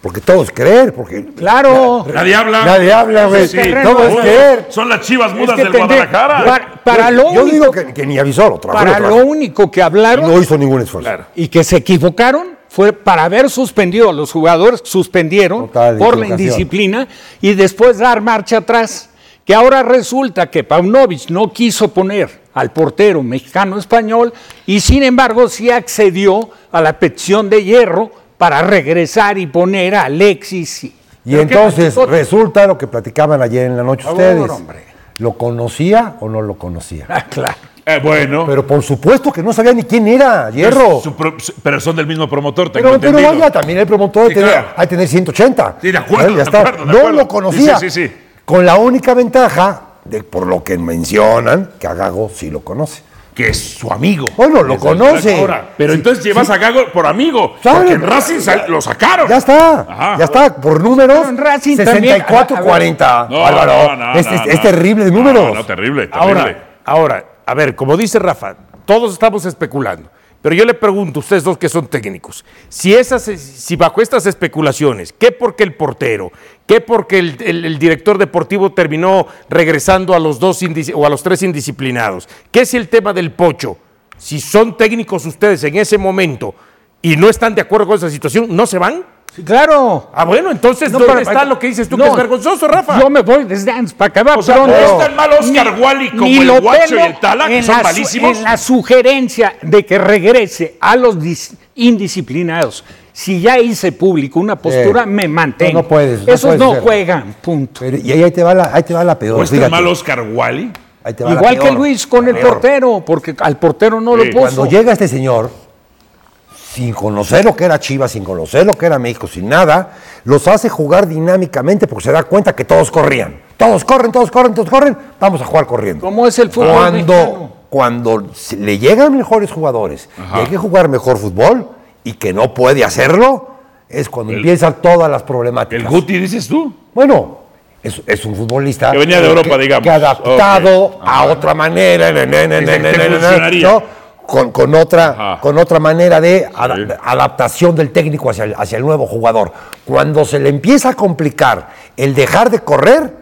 porque todo es creer, porque Claro. Nadie habla. nadie habla, güey. Sí, todo es Uy, creer. Son las chivas mudas que del tendré- Guadalajara. Para, para Yo- lo yo único, digo que, que ni avisó, lo trajo. para lo único que hablaron No hizo ningún esfuerzo. y que se equivocaron fue para haber suspendido a los jugadores, suspendieron Total por la indisciplina y después dar marcha atrás. Que ahora resulta que Paunovic no quiso poner al portero mexicano-español y sin embargo sí accedió a la petición de hierro para regresar y poner a Alexis. y- ¿Pero entonces platicó? resulta lo que platicaban ayer en la noche Por ustedes. hombre. ¿Lo conocía o no lo conocía? Ah, claro. Eh, bueno. Pero por supuesto que no sabía ni quién era, Hierro. Su pro- su- pero son del mismo promotor, tengo Pero, pero entendido. vaya, también el promotor Sí, claro. hay que tener 180. Sí, de acuerdo, Ya de está. acuerdo, de no acuerdo. lo conocía. Sí, sí, sí, sí. Con la única ventaja, de, por lo que mencionan, que a Gago sí lo conoce. Que es su amigo. Bueno, lo Desde conoce. ahora. Pero entonces llevas a Gago por amigo. ¿Sabe? Porque en Racing sal- lo sacaron. Ya está, Ajá. ya está, por números, Pero en Racing también- 64-40. No, Álvaro, no, no, es, no, es- no. es terrible de No, números. No, terrible, terrible. Ahora, ahora, a ver, como dice Rafa, todos estamos especulando. Pero yo le pregunto ustedes dos que son técnicos, si, esas, si bajo estas especulaciones, ¿qué porque el portero? ¿Qué porque el, el- director deportivo terminó regresando a los dos o a los tres indisciplinados? ¿Qué es el tema del pocho? Si son técnicos ustedes en ese momento y no están de acuerdo con esa situación, ¿no se van? Sí, claro. Ah, bueno, entonces, No, ¿dónde pero- está lo que dices tú no, que es vergonzoso, Rafa? Yo me voy desde antes para acabar. O sea, pronto. ¿no es tan malo Oscar Ni- Wally como ni el lo Guacho y el Tala, que en son la malísimos? En la sugerencia de que regrese a los dis- indisciplinados. Si ya hice público una postura, Eh, me mantengo. no, no puedes, no Esos puedes no juegan, punto. Pero- y ahí, ahí te va la, ahí te va la peor. ¿O es tan fíjate. malo Oscar Wally? Ahí te va la Igual que. Luis con el Peor. portero, porque al portero no Sí. lo puso. Cuando llega este señor, sin conocer lo que era Chivas, sin conocer lo que era México, sin nada, los hace jugar dinámicamente porque se da cuenta que todos corrían. Todos corren, todos corren, todos corren, vamos a jugar corriendo. ¿Cómo es el fútbol mexicano? Cuando, cuando le llegan mejores jugadores y hay que jugar mejor fútbol y que no puede hacerlo, es cuando empiezan todas las problemáticas. ¿El Guti dices tú? Bueno, es, es un futbolista Que venía de Europa, digamos. que adaptado a otra manera. Con, con otra, Ajá. con otra manera de ada- adaptación del técnico hacia el, hacia el nuevo jugador. Cuando se le empieza a complicar el dejar de correr,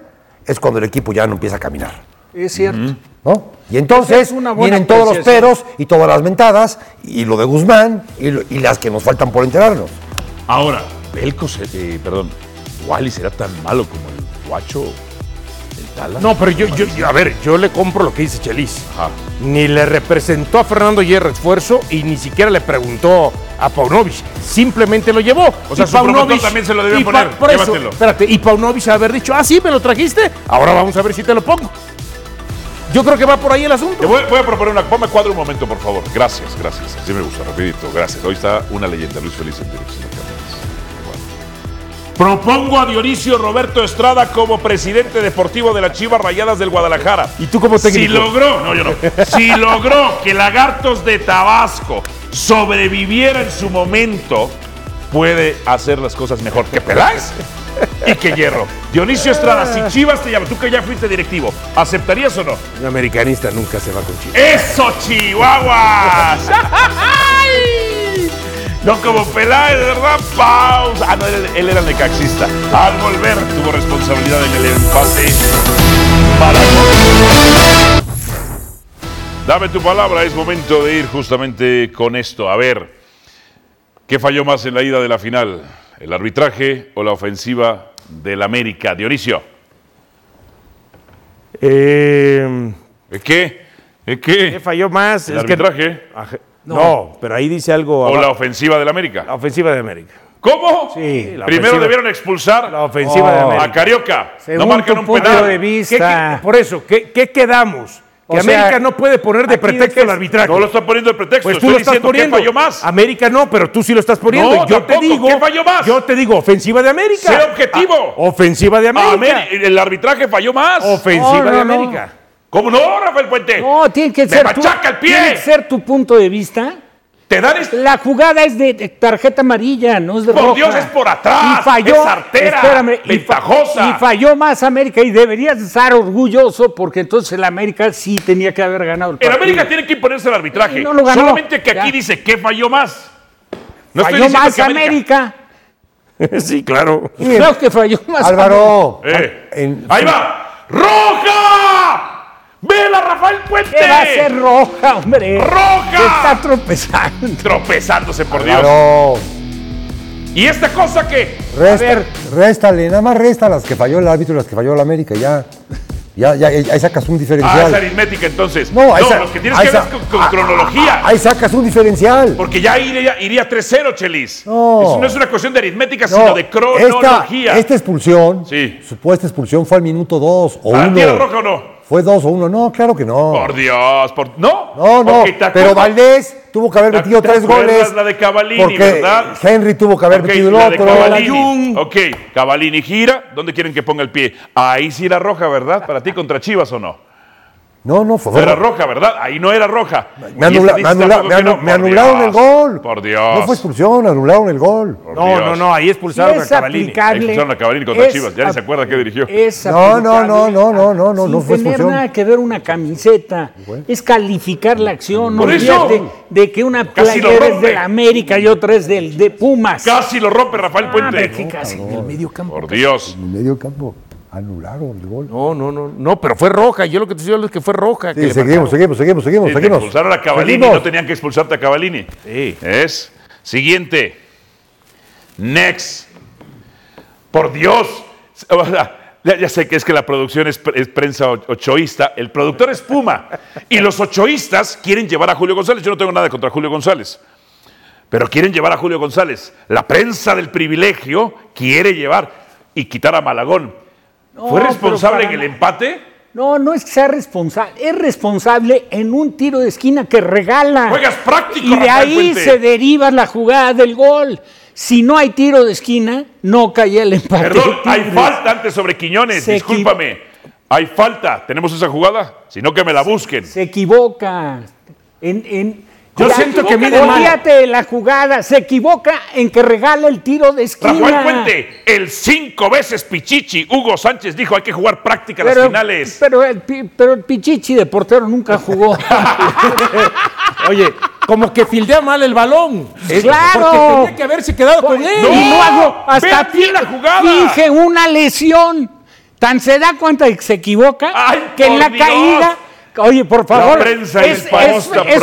es cuando el equipo ya no empieza a caminar. Es cierto. ¿no? Y entonces Es una buena vienen todos los peros y todas las mentadas, y lo de Guzmán, y, lo- y las que nos faltan por enterarnos. Ahora, Belko, se- eh, perdón, Wally será tan malo como el Guacho, No, pero yo, yo, yo- a ver, yo le compro lo que dice Chelis. Ajá. Ni le representó a Fernando Hierro esfuerzo y ni siquiera le preguntó a Paunovic. Simplemente lo llevó. O sea, Y su promotor también se lo debió poner. por eso, espérate, y Paunovic haber dicho, ah, sí, me lo trajiste. Ahora vamos a ver si te lo pongo. Yo creo que va por ahí el asunto. Te voy, voy a proponer una. Ponme cuadro un momento, por favor. Gracias, gracias. Así me gusta, rapidito. Gracias. Hoy está una leyenda, Luis Feliz en dirección. Propongo a Dionisio Roberto Estrada como presidente deportivo de las Chivas Rayadas del Guadalajara. ¿Y tú como técnico? Si logró, no, yo no. Si logró que Lagartos de Tabasco sobreviviera en su momento, puede hacer las cosas mejor que Peláez y que Hierro. Dionisio Estrada, si Chivas te llama, tú que ya fuiste directivo, ¿aceptarías o no? Un americanista nunca se va con Chivas. ¡Eso, Chihuahuas! No como Peláez, ¿verdad? Pausa. Ah, no, él, él era el necaxista. Al volver tuvo responsabilidad en el empate para Dame tu palabra, es momento de ir justamente con esto. A ver, ¿qué falló más en la ida de la final? ¿El arbitraje o la ofensiva del América? Dionisio. Eh, ¿Es qué? ¿Es ¿Qué qué? falló más? ¿El Es arbitraje Aje- no. pero ahí dice algo. o la ofensiva del América? La ofensiva de América. ¿Cómo? Sí, la Primero debieron expulsar La ofensiva de a América. Carioca. Según no marcan tu un punto penal. de ¿Qué- vista. qué- por eso, ¿qué, qué quedamos? Que O sea, América no puede poner de pretexto el arbitraje. No lo está poniendo de pretexto. Pues tú Estoy lo estás diciendo poniendo. que falló más. América no, pero tú sí lo estás poniendo. No, yo te digo. ¿Qué falló más? Yo te digo, ofensiva de América. Sé objetivo. Ah, ofensiva de América. Ameri- el arbitraje falló más. Ofensiva No, de no. ¿Cómo no, Rafael Puente? No, tiene que Me ser tu, machaca el pie. tiene que ser tu punto de vista. Te dan La jugada es de, de tarjeta amarilla, no es de Por roja. Dios, es por atrás, Y falló, es artera, espérame, y fa- ventajosa. Y, falló más América y deberías estar orgulloso porque entonces el América sí tenía que haber ganado el En partido. América tiene que imponerse el arbitraje. No lo ganó. Solamente que aquí Ya. dice que falló más. No estoy falló más que América. sí, claro. Creo que falló más Álvaro, Eh, en- Ahí va. ¡Roja! ¡Vela, Rafael Puente! ¿Qué va a ser roja, hombre? ¡Roja! Está tropezando. Tropezándose, por Dios. ¿Y esta cosa qué? resta, réstale, nada más resta las que falló el árbitro y las que falló el América, ya. Ya, ya, ahí sacas un Ah, diferencial. es aritmética entonces. No, ahí sa- lo que tienes que ver con, con ah, cronología. Ahí sacas un diferencial. Porque ya iría, iría 3-0, Chelis. No. Eso no es una cuestión de aritmética, No, sino de cronología. esta expulsión, Sí. supuesta expulsión, fue al minuto 2 o ¿Para ti era 1. roja o no? Fue 2 o 1. No, claro que no. Por Dios, por... ¿no? No, no. Pero Valdés tuvo que haber ¿Te- metido tres goles. la de Cavallini, porque verdad? Henry tuvo que haber metido el la de otro. Cavallini. Ok, Cavallini gira. ¿Dónde quieren que ponga el pie? Ahí sí era roja, ¿verdad? Para ti contra Chivas o no. No, no, fue No era roja, ¿verdad? Ahí no era roja. Me, anula- me anula- no. anularon Dios, el gol. Por Dios. No fue expulsión, anularon el gol. Por No, Dios. no, no, ahí expulsaron a Cavallini. aplicable. Expulsaron a Cavallini contra Chivas. Ya ni se acuerda qué dirigió. No, no, no, no, no, no, no, no fue expulsión. nada que ver una camiseta. Es calificar la acción. No Por eso. olvídate de que una playera es del América y otra es del de Pumas. Casi lo rompe Rafael Ah, Puente. que casi en el medio campo. Por Dios. En el medio campo anularon el gol. No, no, no, no, pero fue roja. Yo lo que te digo es que fue roja. Sí, seguimos, seguimos, seguimos, seguimos, Sí, seguimos. expulsaron a Cavallini. Seguimos. No tenían que expulsarte a Cavallini. Sí. Es. Siguiente. Next. Por Dios. O sea, Ya, ya sé que es que la producción es, es prensa ochoísta, el productor es Puma. Y los ochoístas quieren llevar a Julio González. Yo no tengo nada contra Julio González. Pero quieren llevar a Julio González. La prensa del privilegio quiere llevar y quitar a Malagón. No, ¿Fue responsable en el empate? No, no es que sea responsable, es responsable en un tiro de esquina que regala. Juegas práctico, Y de ahí se deriva la jugada del gol. Si no hay tiro de esquina, no caía el empate. Perdón, hay falta antes sobre Quiñones. Se Discúlpame. Hay falta. ¿Tenemos esa jugada? Si no, que me la busquen. Se equivoca. En, en- Yo siento que mide mal. olvídate de la jugada. Se equivoca en que regala el tiro de esquina. Rafael Puente, el cinco veces Pichichi, Hugo Sánchez dijo hay que jugar práctica las Pero, finales. pero, el, pero el Pichichi de portero nunca jugó. Oye, como que fildea mal el balón. Es- ¡Claro! Porque tenía que haberse quedado con él. y luego hasta bien la jugada. finge una lesión. Tan se da cuenta de que se equivoca Ay, que en la Dios. caída. Oye, por favor. prensa es,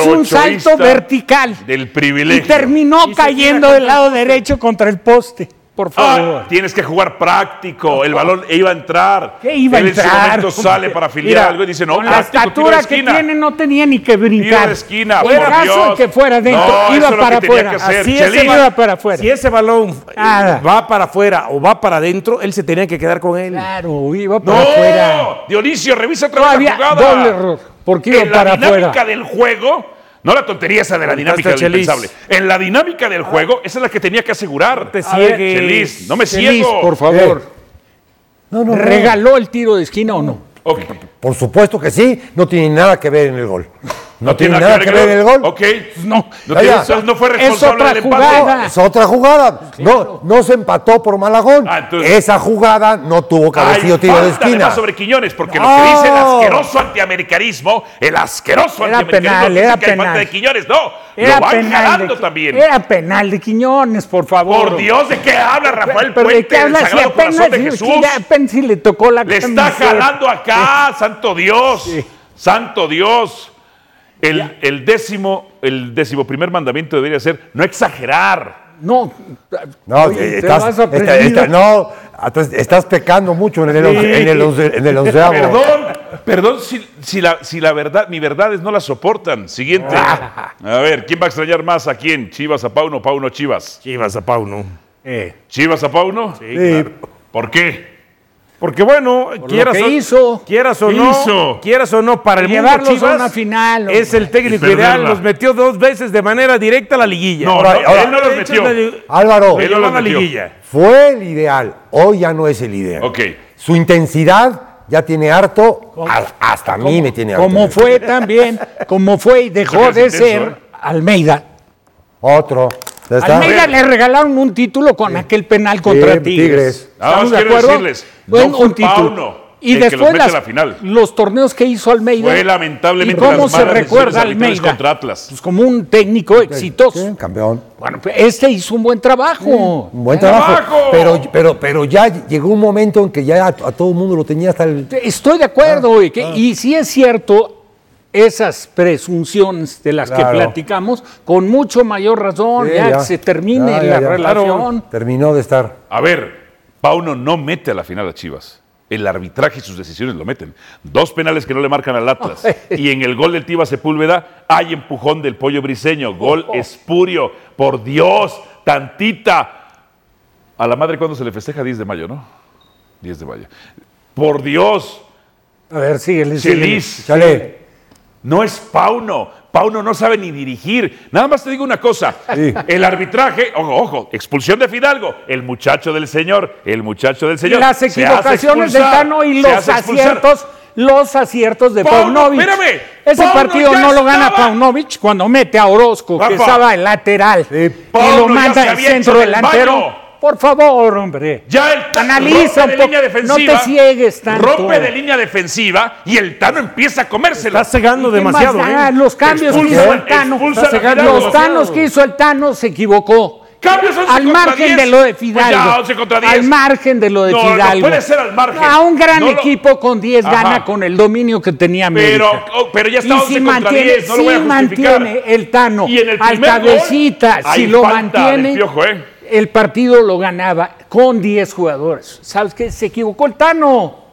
un salto vertical. Del Y privilegio. terminó Y se cayendo del lado derecho contra el poste. Por favor. Ah, tienes que jugar práctico. El balón iba a entrar. ¿Qué iba a Él en entrar? ese momento sale para afiliar Mira, algo y dice, no, Con la tiro estatura que tiene no tenía ni que Tiro brincar. de esquina, En por caso Dios. de que fuera dentro, No, iba para que tenía afuera. que hacer. Así ese Iba para afuera. Si ese balón eh, Nada. va para afuera o va para adentro, él se tenía que quedar con él. Claro, iba para No, afuera. Dionisio, revisa otra vez la jugada. doble error, porque iba en para la dinámica afuera. del juego, no la tontería esa de la dinámica del Chelis. impensable. En la dinámica del juego, esa es la que tenía que asegurar. te A ver, ciegues. Chelis, no me Chelis, ciego. por favor. No, no, no. ¿Regaló el tiro de esquina o no? Por supuesto que sí, no tiene nada que ver en el gol. No, tiene nada que ver el gol. Ok. No. No, Ya, tiene- no fue Es responsable del empate. Es otra jugada. No, no se empató por Malagón. Ah, entonces- Esa jugada no tuvo sido tiro de esquina. además sobre Quiñones, porque lo No. que dice el asqueroso antiamericanismo, el asqueroso Era antiamericanismo penal, era que hay falta penal. de Quiñones. No, Era lo van penal. jalando de, también. Era penal de Quiñones, por favor. Por Dios, ¿de qué habla Rafael ¿Pero de Puente? qué del habla si apenas, de si- Jesús. que ya apenas si le tocó la Le está jalando acá, santo Dios. Santo Dios. El, el décimo, el décimo primer mandamiento debería ser no exagerar. No, No, oye, eh, te estás, esta- esta- no, estás pecando mucho en el, once- en el, once- en el onceavo. Perdón, perdón si, si la, si la verdad, mi verdades no la soportan. Siguiente. Ah. A ver, ¿quién va a extrañar más a quién? ¿Chivas a Pauno o Pauno a Chivas? Chivas a Pauno. Eh, ¿Chivas a Pauno? Sí. Sí. ¿Por qué? Porque bueno, quieras, que o, hizo. quieras o ¿Qué no, hizo? quieras o no, para el mundo Llevarlos a Chivas una final, es el técnico ideal. Los metió dos veces de manera directa a la liguilla. No, Ahora, no, ahora- él no los De hecho, metió. le- Álvaro, le Él no llevó los a la metió. liguilla. fue el ideal, hoy ya no es el ideal. Su intensidad ya tiene harto, a- hasta a mí me tiene harto. Como fue también, como fue y dejó de intenso, ser ¿eh? Almeida. Otro. Almeida le regalaron un título con aquel penal contra Sí, Tigres. Tigres. Nada más ¿Estamos de quiero acuerdo? decirles, Fue no fue un título. Pauno Y el que los después mete a las- la final. los torneos que hizo Almeida. Fue lamentablemente ¿Y cómo las se recuerda Almeida? contra Atlas. Pues como un técnico exitoso. Sí, campeón. Bueno, pues este hizo un buen trabajo. Un buen trabajo. ¡Trabajo! Pero, pero, pero ya llegó un momento en que ya a, a todo el mundo lo tenía hasta el. Estoy de acuerdo, güey, que- y si es cierto esas presunciones de las Claro. que platicamos, con mucho mayor razón, Sí, ya, ya. que se termine Ya, la ya. relación. Terminó de estar. A ver, Pauno no mete a la final a Chivas. El arbitraje y sus decisiones lo meten. Dos penales que no le marcan al Atlas. y en el gol del Tiva Sepúlveda hay empujón del pollo briseño. Gol espurio. Por Dios, tantita. A la madre cuando se le festeja 10 de mayo, ¿no? 10 de mayo. Por Dios, A ver, síguele. Chelis. Chale. No es Pauno. Pauno no sabe ni dirigir. Nada más te digo una cosa. El arbitraje, ojo, ojo, expulsión de Fidalgo. El muchacho del señor, el muchacho del señor. Las equivocaciones expulsar, Tano y los aciertos, los aciertos de Pauno, Paunovic. espérame, Ese Pauno partido no lo gana estaba. Paunovic cuando mete a Orozco, que estaba el lateral, y lo manda al centro delantero. baño. Por favor, hombre. Ya el Tano Analiza rompe un de línea No defensiva. te ciegues tanto. Rompe de línea defensiva y el Tano empieza a comérselo. Está cegando ¿Qué más demasiado. da? ¿eh? Los cambios que Expulsa- hizo el Tano. Los. Tanos que hizo el Tano se equivocó. Cambios 11 Al margen 10. de lo de Pues ya, Fidalgo. 11 contra 10. Al margen de lo de No, no Fidalgo. puede ser al margen. A un gran No lo- equipo con 10 Ajá. gana con el dominio que tenía América. Pero, oh, pero ya está y 11 si contra mantiene, 10, no lo voy a si mantiene el Tano Y en el al cabecita, gol, si lo falta del mantiene, Piojo, ¿eh? El partido lo ganaba con 10 jugadores. ¿Sabes qué? Se equivocó el Tano.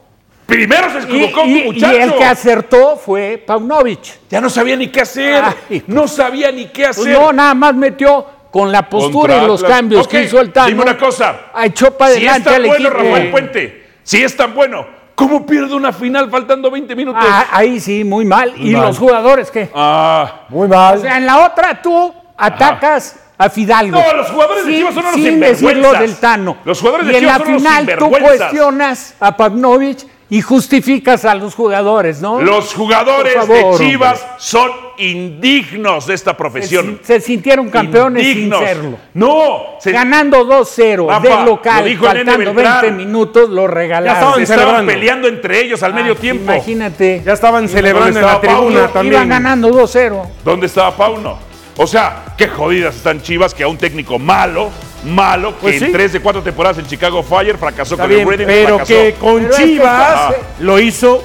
Primero se equivocó y, muchacho. y el que acertó fue Paunovic. Ya no sabía ni qué hacer. Ay, no sabía ni qué Pues hacer. no, nada más metió con la postura Contra y los cambios que hizo el Tano. Dime una cosa. Echó para Si es adelante tan al bueno equipo. Rafael Puente, si es tan bueno, ¿cómo pierde una final faltando 20 minutos? Ah, ahí sí, muy mal. ¿Y mal. los jugadores qué? Ah, Muy mal. O sea, en la otra tú atacas a Fidalgo. No, los jugadores de Sin- Chivas son unos Sin decir lo sinvergüenzas. del Tano. Los jugadores de y en Chivas la son unos final tú cuestionas a Pavnovich y justificas a los jugadores, ¿no? los jugadores favor, de Chivas hombre. son indignos de esta se, profesión. se sintieron campeones Indignos. sin serlo. No, se, Ganando 2-0 Rafa, de lo local, dijo el Nene faltando Beltrán. 20 minutos, lo regalaron. estaban se estaban celebrando. peleando entre ellos al medio tiempo. Imagínate. Ya estaban celebrando en la tribuna Paulo? también. Iban ganando 2-0. ¿Dónde estaba Pauno? O sea, qué jodidas están Chivas que a un técnico malo, malo, que Pues en tres de cuatro temporadas en Chicago Fire fracasó Está con bien, el Reading, pero fracasó. que con Pero es que Chivas lo hizo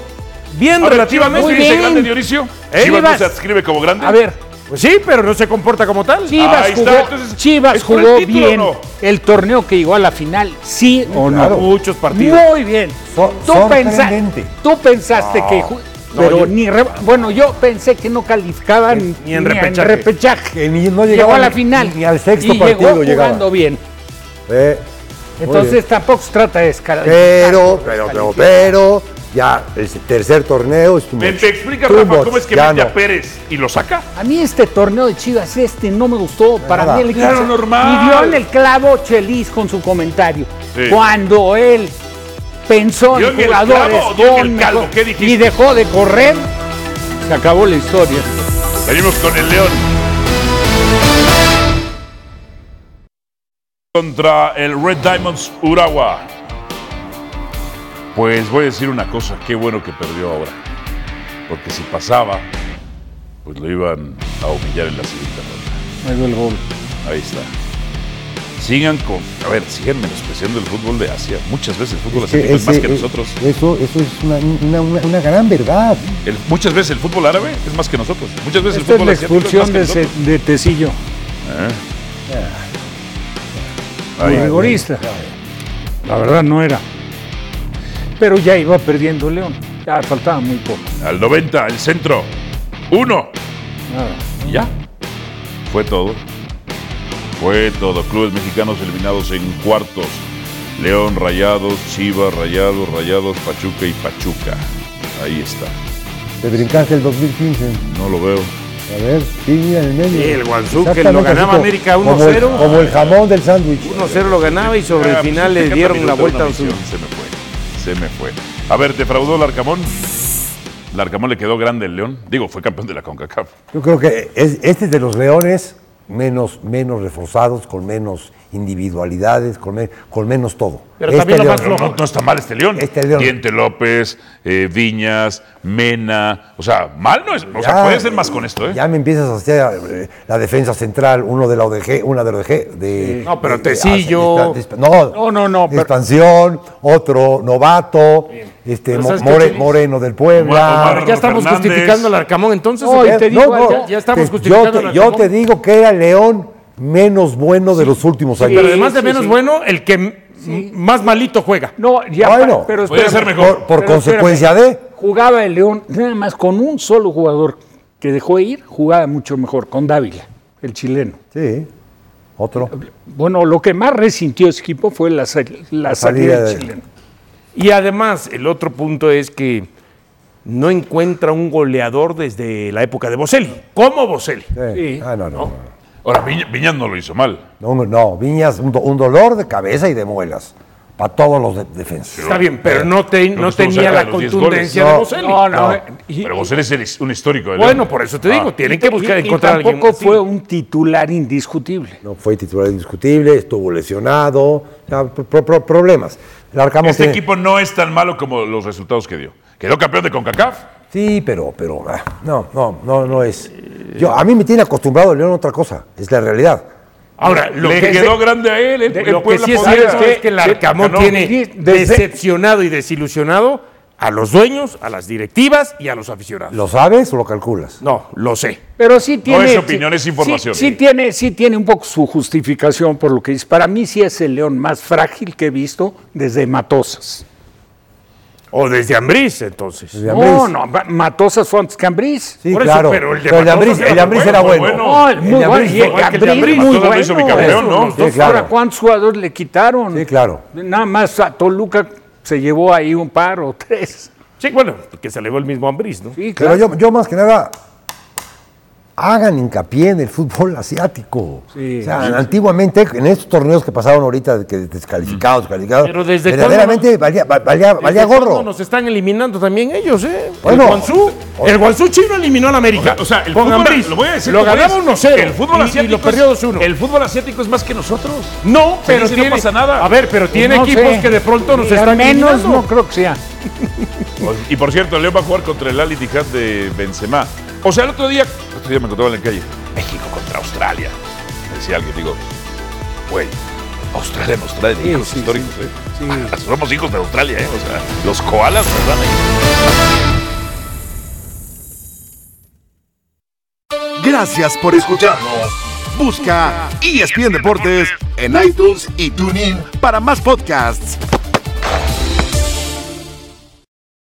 bien A ver, Chivas no relativamente. grande, Dionisio. ¿Eh? Chivas no se adscribe como grande. A ver, Pues sí, pero no se comporta como tal. Chivas Ahí está, jugó, entonces, Chivas ¿es por el jugó bien no? el torneo que llegó a la final, sí o no. Muchos partidos. Muy bien. So- tú, pensa- tú pensaste que... pero yo- ni... re- bueno, yo pensé que no calificaban Ni en repechaje. repechaje. Que ni- no Llegó llegaba a la ni- final. ni al sexto y partido llegó llegaba. jugando bien. Eh, Entonces bien. tampoco se trata de escalar. pero, pero, pero, pero, ya el tercer torneo es too Me, me explica, Rafa, much, cómo es que ya mete no. a Pérez y lo saca. A mí este torneo de Chivas, este, no me gustó. Para Nada. mí el. Claro, normal. Y dio en el clavo Chelis con su comentario. Sí. Cuando él pensó ¿Dio en jugadores y dejó de correr, se acabó la historia. Venimos con el León. Contra el Red Diamonds Urawa. Pues voy a decir una cosa, qué bueno que perdió ahora. Porque si pasaba, pues lo iban a humillar en la siguiente ronda. Dio el gol. Ahí está. Sigan con, a ver, sigan menospreciando el fútbol de Asia. Muchas veces el fútbol Es asiático es más ese- que nosotros. Eso, eso es una, una, una- una gran verdad. El- muchas veces el fútbol árabe es más que nosotros. Muchas veces Esta el es fútbol la es expulsión más que de. Ce- de Tecillo, Ahí. rigorista. La verdad no era. Pero ya iba perdiendo León. Ya faltaba muy poco. Al 90, el centro. Uno. Nada. Y ya. Fue todo. Fue todo. Clubes mexicanos eliminados en cuartos. León, Rayados, Chivas, Rayados, Rayados, Pachuca y Pachuca. Ahí está. Te brincaste el 2015. No lo veo. A ver, sí, mira en el medio. Sí, el Guangzhou, que Exactamente lo ganaba América como el- 1-0. Como el jamón del sándwich. 1-0 lo ganaba y sobre Ah, el final pues, le dieron la vuelta a misión. Se me fue. Se me fue. A ver, ¿defraudó el Arcamón? El Arcamón le quedó grande el León. Digo, fue campeón de la CONCACAF. Yo creo que es, este es de los leones menos, menos reforzados, con menos individualidades, con, me- con menos todo. Pero Este también lo León- más no, no está mal este León. Este León. Diente López, eh, Viñas, Mena. O sea, mal no es. O sea, puede ser más con esto, ¿eh? Ya me empiezas a hacer eh, la defensa central, uno de la ODG, una de la ODG. De, No, pero Tecillo. de- de- no, No, no, no, pero- otro novato, este Pero Mo- ¿sabes qué, More- Chelis? Moreno del Puebla. Omar- Ya estamos Fernández. justificando al Arcamón entonces. Ya- ya estamos te- justificando yo, al te, yo Arcamón. te digo que era el León menos bueno de los últimos años. Pero además de sí, menos sí. bueno, el que más malito juega. No, ya. Bueno, pero espérame. ser mejor. por por Pero consecuencia de... Jugaba el León nada más con un solo jugador que dejó ir, jugaba mucho mejor, con Dávila, el chileno. Sí, otro. Bueno, lo que más resintió ese equipo fue la, sal- la, La salida salida del de- chileno. Y además, el otro punto es que no encuentra un goleador desde la época de Boselli. ¿Cómo Boselli? Sí. Sí. Ah, no, no. Ahora, Viña- Viñas no lo hizo mal. No, no, Viñas, un, do- un dolor de cabeza y de muelas. Para todos los de- defensas. Está bien, pero no, te- no tenía la de los 10 contundencia goles. de No, Boselli. No, no. No. eh, y- Pero vos eres el- un histórico de Bueno, por eso te digo, Ah. tienen que buscar y- y encontrar alguien tampoco fue un titular indiscutible. No fue titular indiscutible, estuvo lesionado, pro- pro- problemas. Este tiene- equipo no es tan malo como los resultados que dio. Quedó campeón de CONCACAF. Sí, pero, pero, ah, no, no, no, no es. Yo, a mí me tiene acostumbrado el León a otra cosa, es la realidad. Ahora, lo Le que, quedó grande a él. El, de- el lo que sí es cierto es que el Arcamón ganó. tiene Sí, desde- decepcionado y desilusionado a los dueños, a las directivas y a los aficionados. ¿Lo sabes o lo calculas? No, lo sé. Pero sí tiene. es opinión, es información. Sí, sí tiene, sí tiene un poco su justificación por lo que dice. Para mí sí es el león más frágil que he visto desde Matosas. O desde Ambriz, entonces. Desde No, Ambriz. no, Ma- Matosas fue antes que Ambriz. Sí, Por eso, claro. pero el de Pero el de Ambriz, era el de Ambriz bueno, era bueno. bueno. No, El muy bueno. Y el de Ambriz Ambriz, muy Matosas lo bueno. hizo bicampeón, ¿no? Sí, claro. ahora, ¿Cuántos jugadores le quitaron? Sí, claro. Nada más a Toluca se llevó ahí un par o tres. Sí, bueno, que se elevó el mismo Ambriz, ¿no? Sí, Pero claro. yo, yo más que nada, hagan hincapié en el fútbol asiático. Sí. o sea, antiguamente, en estos torneos que pasaron ahorita, de que descalificados, descalificados, Pero desde verdaderamente valía, va- valía, valía ¿Desde gorro. Nos están eliminando también ellos, ¿eh? Bueno. el Guangzhou, el Guangzhou chino eliminó al América. O sea, el con fútbol, Ambriz. lo voy a decir Lo es. 1-0. El fútbol asiático Y lo perdió es- 2-1. El fútbol asiático es más que nosotros. No, pero dice, no tiene, pasa nada. A ver, pero tiene No equipos sé. que de pronto nos Y al están menos eliminando. no creo que sea. Y por cierto, León va a jugar contra el Al Ittihad de Benzema. O sea, el otro día, el otro día me encontraba en la calle, México contra Australia. Me decía alguien, digo, güey, Australia nos trae de hijos históricos, ¿eh? Somos hijos de Australia, ¿eh? O sea, los koalas nos dan ahí. Gracias por escucharnos. Busca ESPN Deportes en iTunes y TuneIn para más podcasts.